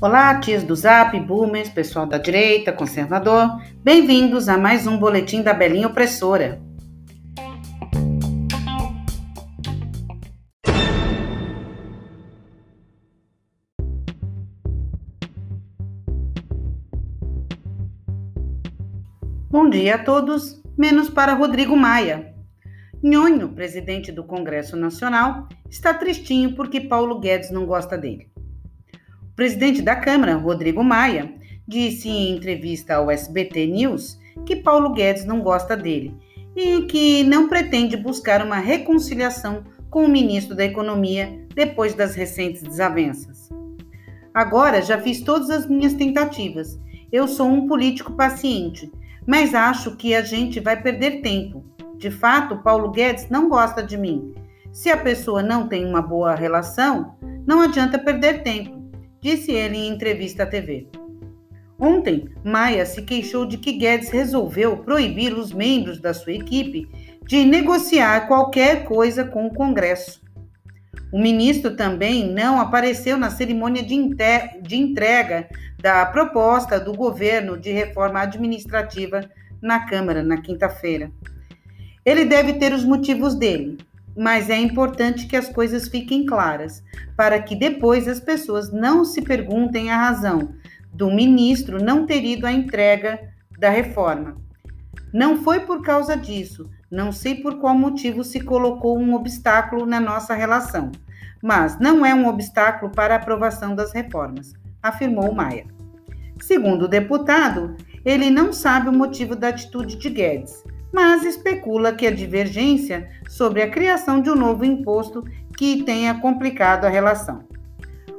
Olá, tias do Zap, boomers, pessoal da direita, conservador. Bem-vindos a mais um boletim da Belinha Opressora. Bom dia a todos, menos para Rodrigo Maia. Nhonho, presidente do Congresso Nacional, está tristinho porque Paulo Guedes não gosta dele presidente da Câmara, Rodrigo Maia, disse em entrevista ao SBT News que Paulo Guedes não gosta dele e que não pretende buscar uma reconciliação com o ministro da Economia depois das recentes desavenças. Agora já fiz todas as minhas tentativas. Eu sou um político paciente, mas acho que a gente vai perder tempo. De fato, Paulo Guedes não gosta de mim. Se a pessoa não tem uma boa relação, não adianta perder tempo disse ele em entrevista à TV. Ontem, Maia se queixou de que Guedes resolveu proibir os membros da sua equipe de negociar qualquer coisa com o Congresso. O ministro também não apareceu na cerimônia de, de entrega da proposta do governo de reforma administrativa na Câmara na quinta-feira. Ele deve ter os motivos dele, mas é importante que as coisas fiquem claras, para que depois as pessoas não se perguntem a razão do ministro não ter ido à entrega da reforma. Não foi por causa disso, não sei por qual motivo se colocou um obstáculo na nossa relação, mas não é um obstáculo para a aprovação das reformas, afirmou Maia. Segundo o deputado, ele não sabe o motivo da atitude de Guedes mas especula que a divergência sobre a criação de um novo imposto que tenha complicado a relação.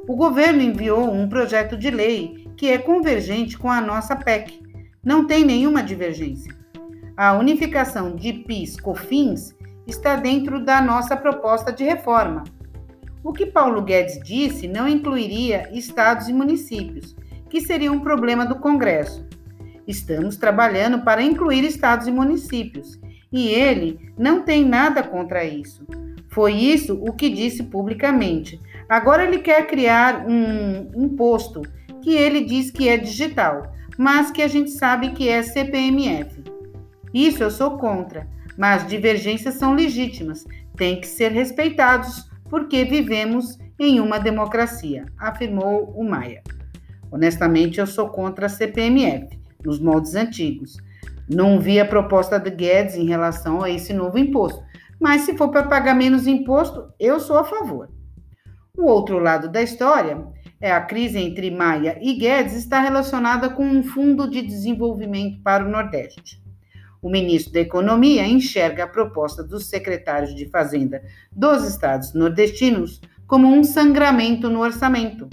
O governo enviou um projeto de lei que é convergente com a nossa PEC. Não tem nenhuma divergência. A unificação de PIS/COFINS está dentro da nossa proposta de reforma. O que Paulo Guedes disse não incluiria estados e municípios, que seria um problema do Congresso. Estamos trabalhando para incluir estados e municípios, e ele não tem nada contra isso. Foi isso o que disse publicamente. Agora ele quer criar um imposto que ele diz que é digital, mas que a gente sabe que é CPMF. Isso eu sou contra, mas divergências são legítimas, têm que ser respeitados porque vivemos em uma democracia, afirmou o Maia. Honestamente, eu sou contra a CPMF nos moldes antigos. Não vi a proposta de Guedes em relação a esse novo imposto, mas se for para pagar menos imposto, eu sou a favor. O outro lado da história é a crise entre Maia e Guedes está relacionada com um fundo de desenvolvimento para o Nordeste. O ministro da Economia enxerga a proposta dos secretários de Fazenda dos estados nordestinos como um sangramento no orçamento.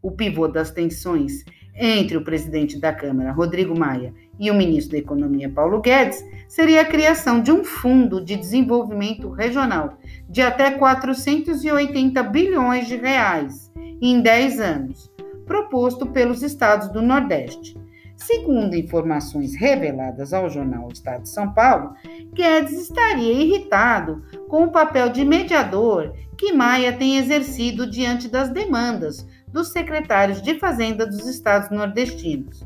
O pivô das tensões entre o presidente da Câmara, Rodrigo Maia, e o ministro da Economia, Paulo Guedes, seria a criação de um fundo de desenvolvimento regional de até 480 bilhões de reais em 10 anos, proposto pelos estados do Nordeste. Segundo informações reveladas ao jornal Estado de São Paulo, Guedes estaria irritado com o papel de mediador que Maia tem exercido diante das demandas dos secretários de Fazenda dos estados nordestinos.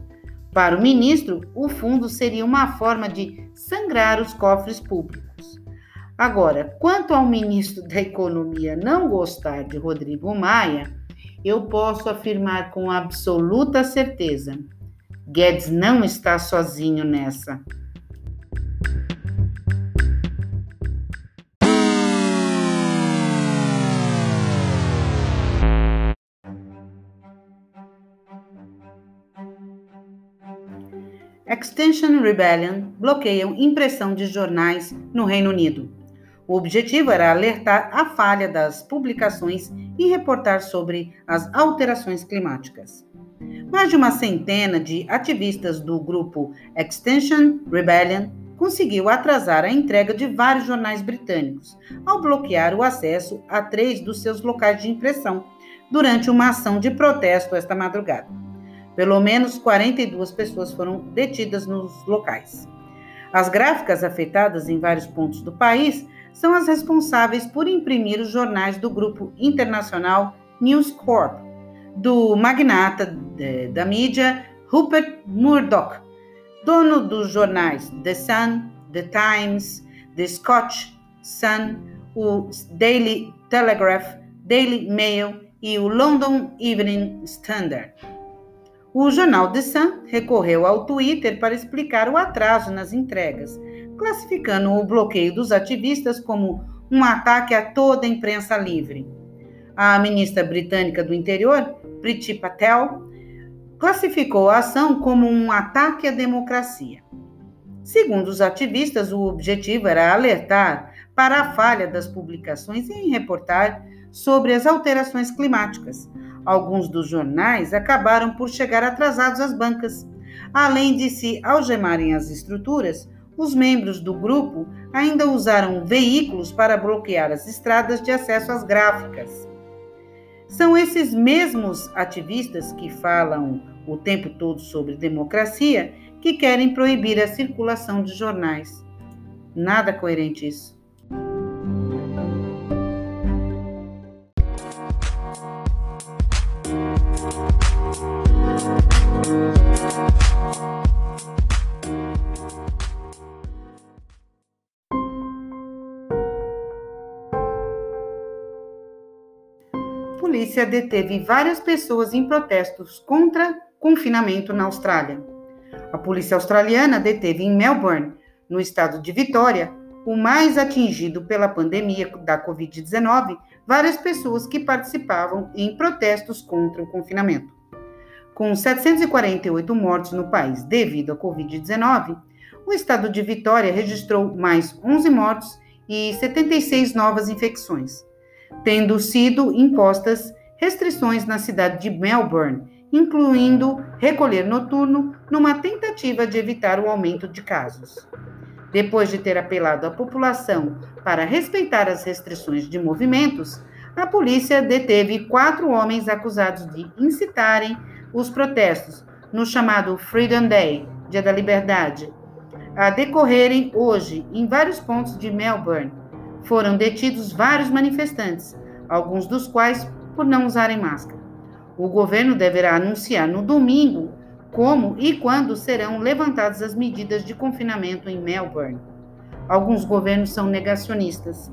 Para o ministro, o fundo seria uma forma de sangrar os cofres públicos. Agora, quanto ao ministro da Economia não gostar de Rodrigo Maia, eu posso afirmar com absoluta certeza: Guedes não está sozinho nessa. Extinction Rebellion bloqueiam impressão de jornais no Reino Unido. O objetivo era alertar a falha das publicações e reportar sobre as alterações climáticas. Mais de uma centena de ativistas do grupo Extinction Rebellion conseguiu atrasar a entrega de vários jornais britânicos ao bloquear o acesso a três dos seus locais de impressão durante uma ação de protesto esta madrugada. Pelo menos 42 pessoas foram detidas nos locais. As gráficas afetadas em vários pontos do país são as responsáveis por imprimir os jornais do grupo internacional News Corp, do magnata da mídia Rupert Murdoch, dono dos jornais The Sun, The Times, The Scotch Sun, o Daily Telegraph, Daily Mail e o London Evening Standard. O jornal The Sun recorreu ao Twitter para explicar o atraso nas entregas, classificando o bloqueio dos ativistas como um ataque a toda a imprensa livre. A ministra britânica do Interior, Priti Patel, classificou a ação como um ataque à democracia. Segundo os ativistas, o objetivo era alertar para a falha das publicações em reportar sobre as alterações climáticas. Alguns dos jornais acabaram por chegar atrasados às bancas. Além de se algemarem as estruturas, os membros do grupo ainda usaram veículos para bloquear as estradas de acesso às gráficas. São esses mesmos ativistas que falam o tempo todo sobre democracia que querem proibir a circulação de jornais. Nada coerente isso. Polícia deteve várias pessoas em protestos contra confinamento na Austrália. A polícia australiana deteve em Melbourne, no estado de Vitória, o mais atingido pela pandemia da Covid-19, várias pessoas que participavam em protestos contra o confinamento. Com 748 mortes no país devido à Covid-19, o estado de Vitória registrou mais 11 mortes e 76 novas infecções tendo sido impostas restrições na cidade de Melbourne, incluindo recolher noturno, numa tentativa de evitar o aumento de casos. Depois de ter apelado à população para respeitar as restrições de movimentos, a polícia deteve quatro homens acusados de incitarem os protestos no chamado Freedom Day, Dia da Liberdade, a decorrerem hoje em vários pontos de Melbourne, foram detidos vários manifestantes, alguns dos quais por não usarem máscara. O governo deverá anunciar no domingo como e quando serão levantadas as medidas de confinamento em Melbourne. Alguns governos são negacionistas,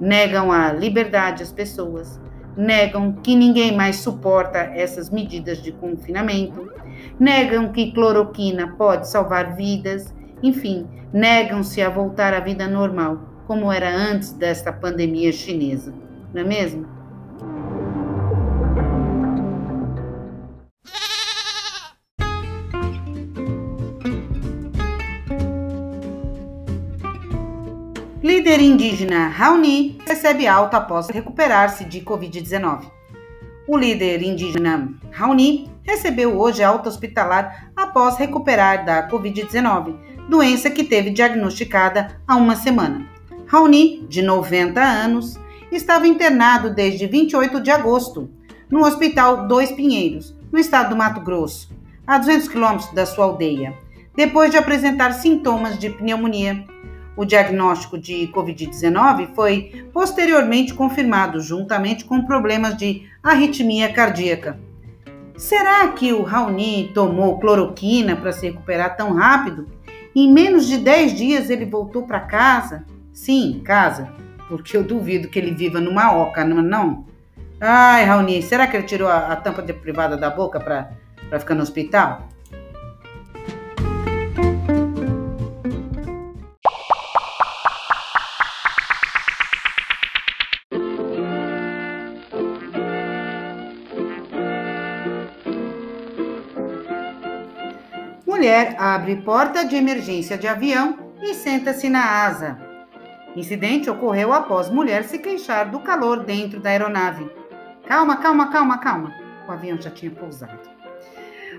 negam a liberdade às pessoas, negam que ninguém mais suporta essas medidas de confinamento, negam que cloroquina pode salvar vidas, enfim, negam-se a voltar à vida normal como era antes desta pandemia chinesa, não é mesmo? Indígena Raoni recebe alta após recuperar-se de Covid-19. O líder indígena Raoni recebeu hoje alta hospitalar após recuperar da Covid-19, doença que teve diagnosticada há uma semana. Raoni, de 90 anos, estava internado desde 28 de agosto no Hospital Dois Pinheiros, no estado do Mato Grosso, a 200 quilômetros da sua aldeia, depois de apresentar sintomas de pneumonia. O diagnóstico de Covid-19 foi posteriormente confirmado, juntamente com problemas de arritmia cardíaca. Será que o Raoni tomou cloroquina para se recuperar tão rápido? Em menos de 10 dias ele voltou para casa? Sim, casa. Porque eu duvido que ele viva numa oca, não? É não? Ai, Raoni, será que ele tirou a, a tampa de privada da boca para ficar no hospital? Abre porta de emergência de avião e senta-se na asa. Incidente ocorreu após mulher se queixar do calor dentro da aeronave. Calma, calma, calma, calma. O avião já tinha pousado.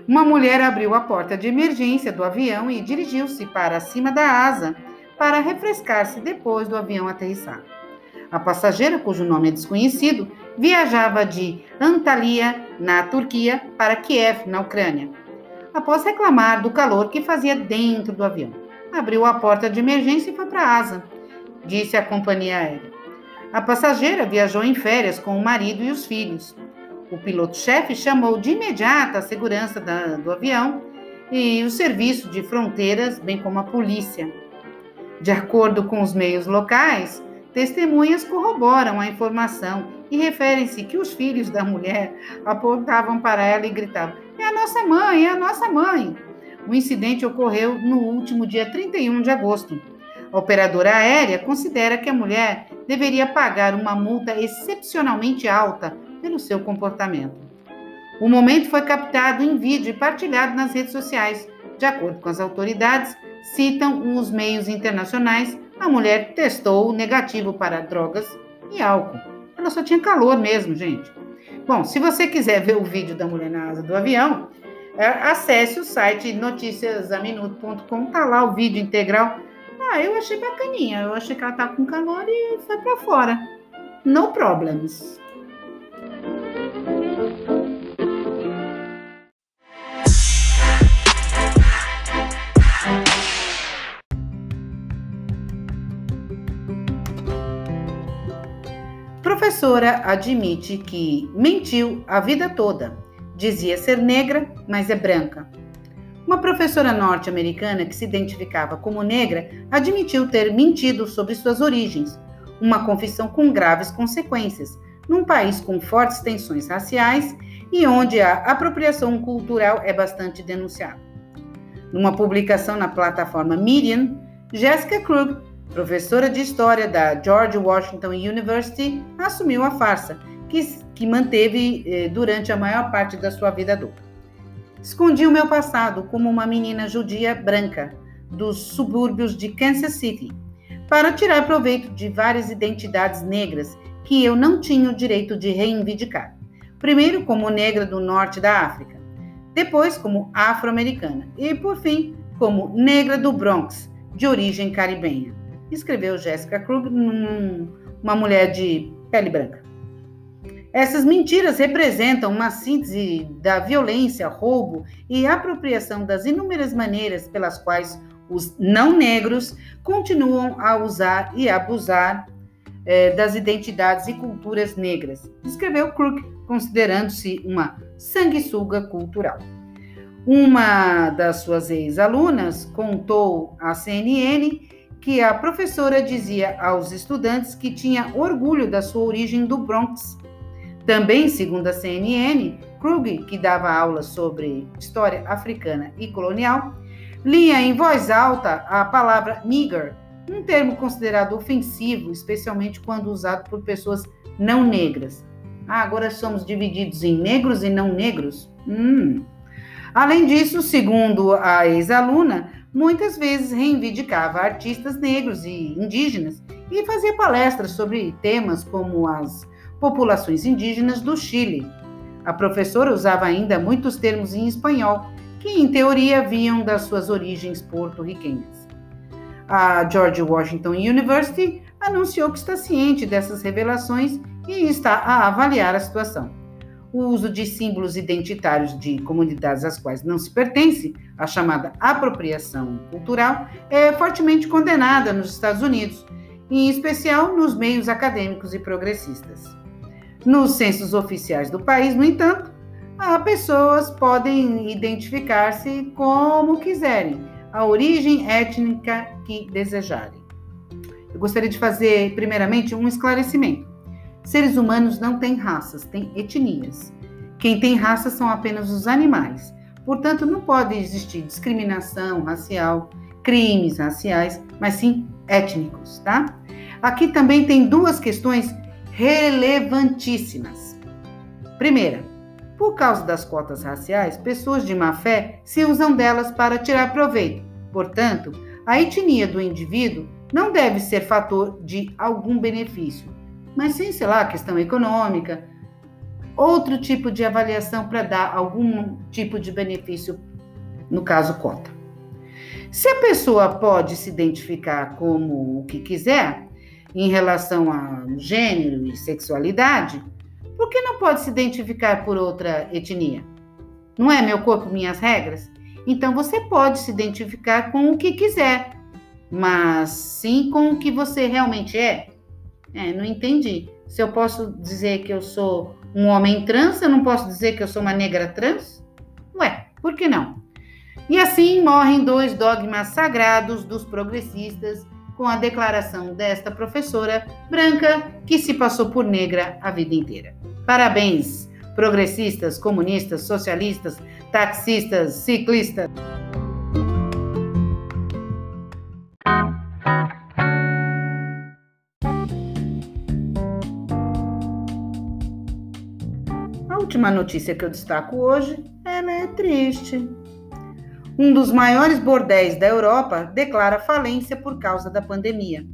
Uma mulher abriu a porta de emergência do avião e dirigiu-se para cima da asa para refrescar-se depois do avião aterrissar. A passageira, cujo nome é desconhecido, viajava de Antalya, na Turquia, para Kiev, na Ucrânia. Após reclamar do calor que fazia dentro do avião, abriu a porta de emergência e foi para a asa disse a companhia aérea. A passageira viajou em férias com o marido e os filhos. O piloto-chefe chamou de imediato a segurança da, do avião e o serviço de fronteiras, bem como a polícia. De acordo com os meios locais, testemunhas corroboram a informação e referem-se que os filhos da mulher apontavam para ela e gritavam: nossa mãe, é a nossa mãe. O incidente ocorreu no último dia 31 de agosto. A operadora aérea considera que a mulher deveria pagar uma multa excepcionalmente alta pelo seu comportamento. O momento foi captado em vídeo e partilhado nas redes sociais. De acordo com as autoridades, citam os meios internacionais, a mulher testou negativo para drogas e álcool. Ela só tinha calor mesmo, gente. Bom, se você quiser ver o vídeo da mulher na asa do avião, é, acesse o site noticiasaminuto.com, tá lá o vídeo integral. Ah, eu achei bacaninha, eu achei que ela tá com calor e foi para fora. No problems. Professora admite que mentiu a vida toda. Dizia ser negra, mas é branca. Uma professora norte-americana que se identificava como negra admitiu ter mentido sobre suas origens, uma confissão com graves consequências, num país com fortes tensões raciais e onde a apropriação cultural é bastante denunciada. Numa publicação na plataforma Medium, Jessica Krug professora de História da George Washington University, assumiu a farsa, que, que manteve eh, durante a maior parte da sua vida adulta. Escondi o meu passado como uma menina judia branca dos subúrbios de Kansas City, para tirar proveito de várias identidades negras que eu não tinha o direito de reivindicar. Primeiro, como negra do norte da África, depois, como afro-americana e, por fim, como negra do Bronx, de origem caribenha escreveu Jessica Krug, uma mulher de pele branca. Essas mentiras representam uma síntese da violência, roubo e apropriação das inúmeras maneiras pelas quais os não negros continuam a usar e abusar eh, das identidades e culturas negras, escreveu Crook, considerando-se uma sanguessuga cultural. Uma das suas ex-alunas contou à CNN que a professora dizia aos estudantes que tinha orgulho da sua origem do Bronx. Também, segundo a CNN, Krug, que dava aulas sobre história africana e colonial, lia em voz alta a palavra nigger, um termo considerado ofensivo, especialmente quando usado por pessoas não negras. Ah, agora somos divididos em negros e não negros? Hum. Além disso, segundo a ex-aluna, muitas vezes reivindicava artistas negros e indígenas e fazia palestras sobre temas como as populações indígenas do Chile. A professora usava ainda muitos termos em espanhol, que em teoria vinham das suas origens porto-riquenhas. A George Washington University anunciou que está ciente dessas revelações e está a avaliar a situação o uso de símbolos identitários de comunidades às quais não se pertence, a chamada apropriação cultural, é fortemente condenada nos Estados Unidos, em especial nos meios acadêmicos e progressistas. Nos censos oficiais do país, no entanto, as pessoas podem identificar-se como quiserem, a origem étnica que desejarem. Eu gostaria de fazer, primeiramente, um esclarecimento. Seres humanos não têm raças, têm etnias. Quem tem raça são apenas os animais. Portanto, não pode existir discriminação racial, crimes raciais, mas sim étnicos, tá? Aqui também tem duas questões relevantíssimas. Primeira, por causa das cotas raciais, pessoas de má fé se usam delas para tirar proveito. Portanto, a etnia do indivíduo não deve ser fator de algum benefício, mas sim, sei lá, questão econômica, outro tipo de avaliação para dar algum tipo de benefício, no caso, cota. Se a pessoa pode se identificar como o que quiser em relação a gênero e sexualidade, por que não pode se identificar por outra etnia? Não é meu corpo, minhas regras? Então você pode se identificar com o que quiser. mas sim com o que você realmente é. É, não entendi. Se eu posso dizer que eu sou um homem trans, eu não posso dizer que eu sou uma negra trans? Ué, por que não? E assim morrem dois dogmas sagrados dos progressistas com a declaração desta professora branca que se passou por negra a vida inteira. Parabéns, progressistas, comunistas, socialistas, taxistas, ciclistas. Última notícia que eu destaco hoje, é triste. Um dos maiores bordéis da Europa declara falência por causa da pandemia.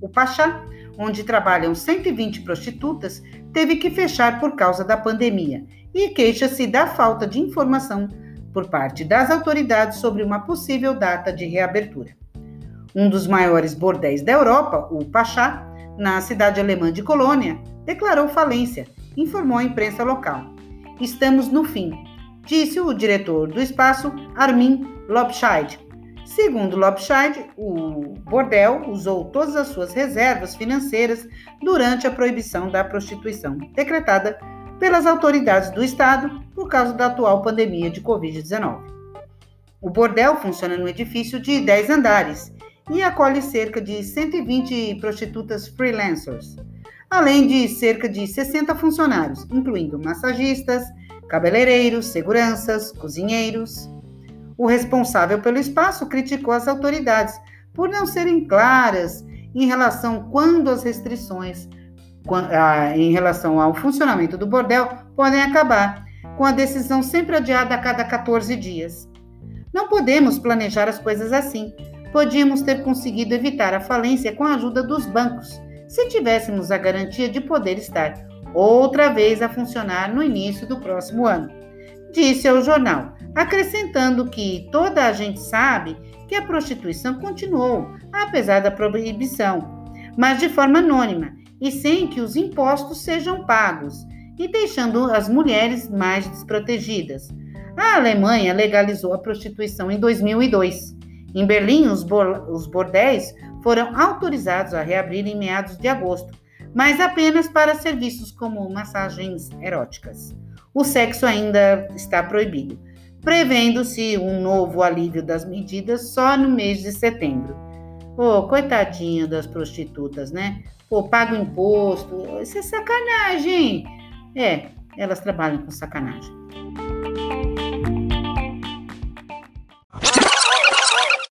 O Pachá, onde trabalham 120 prostitutas, teve que fechar por causa da pandemia e queixa-se da falta de informação por parte das autoridades sobre uma possível data de reabertura. Um dos maiores bordéis da Europa, o Pachá, na cidade alemã de Colônia, declarou falência, informou a imprensa local. Estamos no fim, disse o diretor do espaço, Armin Lobscheid. Segundo Lobscheid, o bordel usou todas as suas reservas financeiras durante a proibição da prostituição, decretada pelas autoridades do Estado por causa da atual pandemia de Covid-19. O bordel funciona no edifício de 10 andares e acolhe cerca de 120 prostitutas freelancers, além de cerca de 60 funcionários, incluindo massagistas, cabeleireiros, seguranças, cozinheiros. O responsável pelo espaço criticou as autoridades por não serem claras em relação quando as restrições em relação ao funcionamento do bordel podem acabar, com a decisão sempre adiada a cada 14 dias. Não podemos planejar as coisas assim. Podíamos ter conseguido evitar a falência com a ajuda dos bancos, se tivéssemos a garantia de poder estar outra vez a funcionar no início do próximo ano. Disse ao jornal, acrescentando que toda a gente sabe que a prostituição continuou, apesar da proibição, mas de forma anônima e sem que os impostos sejam pagos, e deixando as mulheres mais desprotegidas. A Alemanha legalizou a prostituição em 2002. Em Berlim, os, bordéis foram autorizados a reabrir em meados de agosto, mas apenas para serviços como massagens eróticas. O sexo ainda está proibido, prevendo-se um novo alívio das medidas só no mês de setembro. Pô, coitadinha das prostitutas, né? Pô, paga imposto, isso é sacanagem. É, elas trabalham com sacanagem.